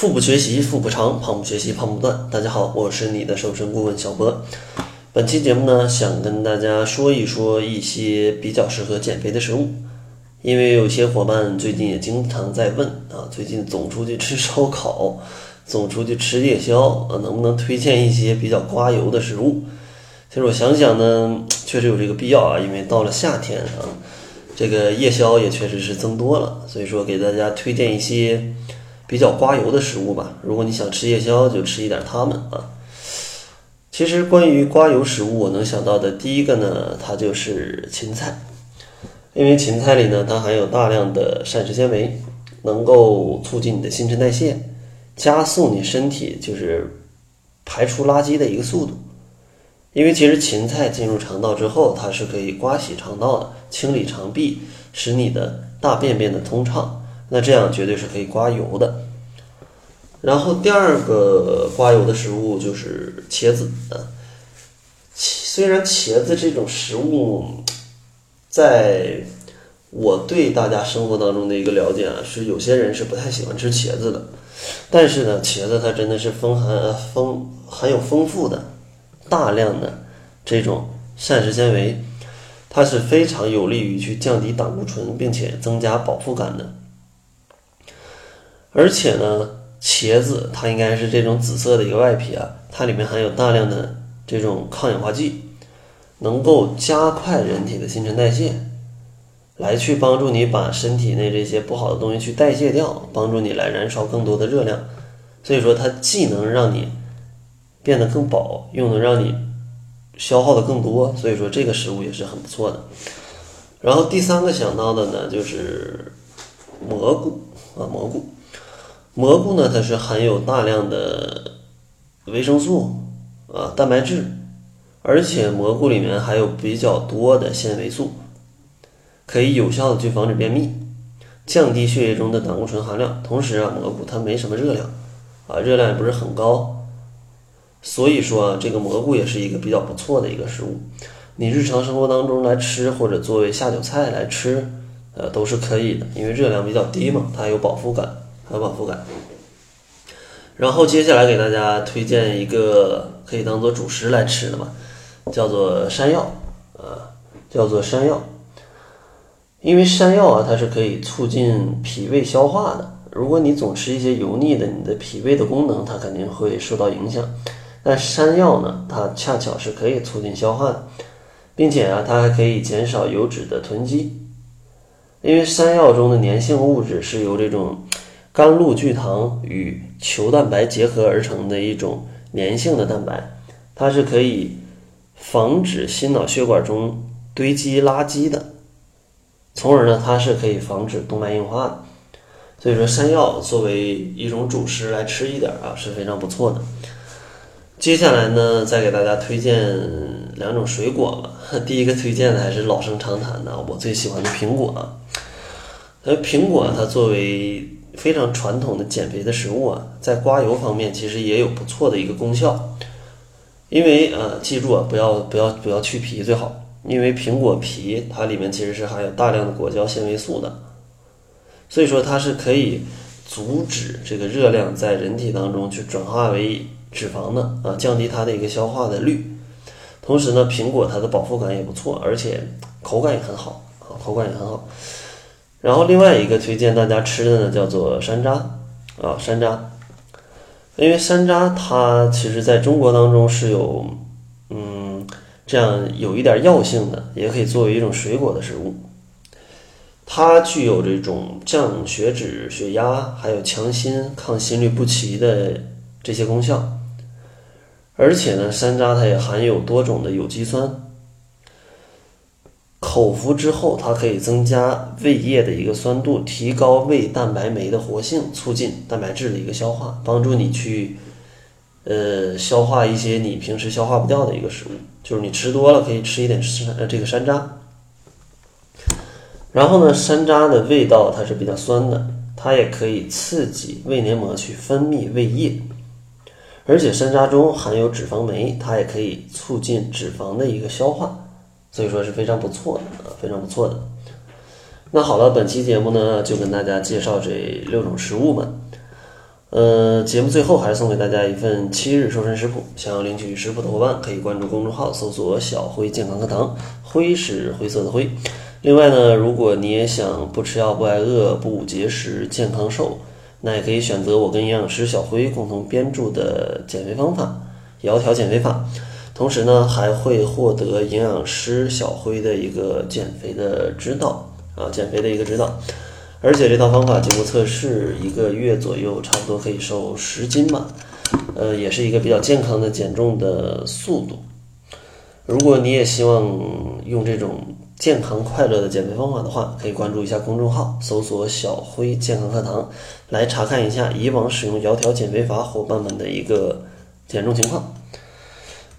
腹部学习腹部长，胖不学习胖不断。大家好，我是你的瘦身顾问小博。本期节目呢，想跟大家说一说一些比较适合减肥的食物，因为有些伙伴最近也经常在问啊，最近总出去吃烧烤，总出去吃夜宵啊，能不能推荐一些比较刮油的食物？其实我想想呢，确实有这个必要啊，因为到了夏天啊，这个夜宵也确实是增多了，所以说给大家推荐一些比较刮油的食物吧。如果你想吃夜宵，就吃一点它们啊。其实关于刮油食物，我能想到的第一个呢，它就是芹菜，因为芹菜里呢，它含有大量的膳食纤维，能够促进你的新陈代谢，加速你身体就是排出垃圾的一个速度。因为其实芹菜进入肠道之后，它是可以刮洗肠道的，清理肠壁，使你的大便变得通畅。那这样绝对是可以刮油的。然后第二个刮油的食物就是茄子啊。虽然茄子这种食物，在我对大家生活当中的一个了解啊，是有些人是不太喜欢吃茄子的。但是呢，茄子它真的是丰含丰含有丰富的。大量的这种膳食纤维，它是非常有利于去降低胆固醇，并且增加饱腹感的。而且呢，茄子它应该是这种紫色的一个外皮啊，它里面含有大量的这种抗氧化剂，能够加快人体的新陈代谢，来去帮助你把身体内这些不好的东西去代谢掉，帮助你来燃烧更多的热量。所以说，它既能让你变得更饱，又能让你消耗的更多，所以说这个食物也是很不错的。然后第三个想到的呢，就是蘑菇啊，蘑菇，蘑菇呢，它是含有大量的维生素啊、蛋白质，而且蘑菇里面还有比较多的纤维素，可以有效的去防止便秘，降低血液中的胆固醇含量。同时啊，蘑菇它没什么热量啊，热量也不是很高。所以说啊，这个蘑菇也是一个比较不错的一个食物，你日常生活当中来吃，或者作为下酒菜来吃，呃，都是可以的，因为热量比较低嘛，它有饱腹感，还有饱腹感。然后接下来给大家推荐一个可以当做主食来吃的嘛，叫做山药，啊，叫做山药，因为山药啊，它是可以促进脾胃消化的。如果你总吃一些油腻的，你的脾胃的功能它肯定会受到影响。但山药呢，它恰巧是可以促进消化的，并且啊，它还可以减少油脂的囤积。因为山药中的粘性物质是由这种甘露聚糖与球蛋白结合而成的一种粘性的蛋白，它是可以防止心脑血管中堆积垃圾的，从而呢，它是可以防止动脉硬化的。所以说，山药作为一种主食来吃一点啊，是非常不错的。接下来呢，再给大家推荐两种水果吧。第一个推荐的还是老生常谈的，我最喜欢的苹果啊。苹果它作为非常传统的减肥的食物啊，在刮油方面其实也有不错的一个功效。因为呃，记住啊，不要不要不要去皮最好，因为苹果皮它里面其实是含有大量的果胶纤维素的，所以说它是可以阻止这个热量在人体当中去转化为。脂肪的啊，降低它的一个消化的率，同时呢，苹果它的饱腹感也不错，而且口感也很好啊，口感也很好。然后另外一个推荐大家吃的呢，叫做山楂啊，山楂，因为山楂它其实在中国当中是有嗯这样有一点药性的，也可以作为一种水果的食物。它具有这种降血脂、血压，还有强心、抗心律不齐的这些功效。而且呢，山楂它也含有多种的有机酸，口服之后，它可以增加胃液的一个酸度，提高胃蛋白酶的活性，促进蛋白质的一个消化，帮助你去呃消化一些你平时消化不掉的一个食物。就是你吃多了，可以吃一点山呃这个山楂。然后呢，山楂的味道它是比较酸的，它也可以刺激胃黏膜去分泌胃液。而且山楂中含有脂肪酶，它也可以促进脂肪的一个消化，所以说是非常不错的啊，非常不错的。那好了，本期节目呢就跟大家介绍这六种食物吧。呃，节目最后还是送给大家一份七日瘦身食谱，想要领取食谱的伙伴可以关注公众号，搜索“小辉健康课堂”，辉是灰色的灰。另外呢，如果你也想不吃药、不挨饿、不节食、健康瘦，那也可以选择我跟营养师小辉共同编著的减肥方法——窈窕减肥法。同时呢，还会获得营养师小辉的一个减肥的指导啊，减肥的一个指导。而且这套方法经过测试，一个月左右，差不多可以瘦十斤吧。呃，也是一个比较健康的减重的速度。如果你也希望用这种健康快乐的减肥方法的话，可以关注一下公众号，搜索“小辉健康课堂”，来查看一下以往使用窈窕减肥法伙伴们的一个减重情况。